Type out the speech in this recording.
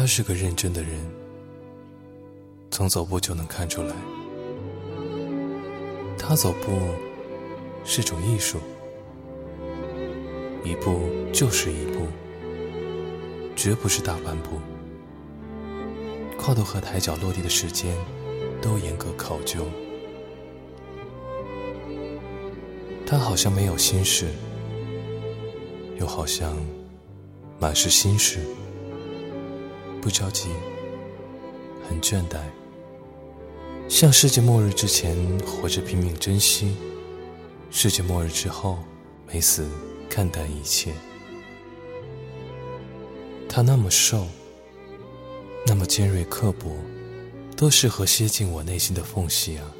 他是个认真的人，从走步就能看出来。他走步是种艺术，一步就是一步，绝不是大半步。跨度和抬脚落地的时间都严格考究。他好像没有心事，又好像满是心事。不着急，很倦怠，像世界末日之前活着拼命珍惜，世界末日之后没死看淡一切。他那么瘦，那么尖锐刻薄，多适合楔进我内心的缝隙啊！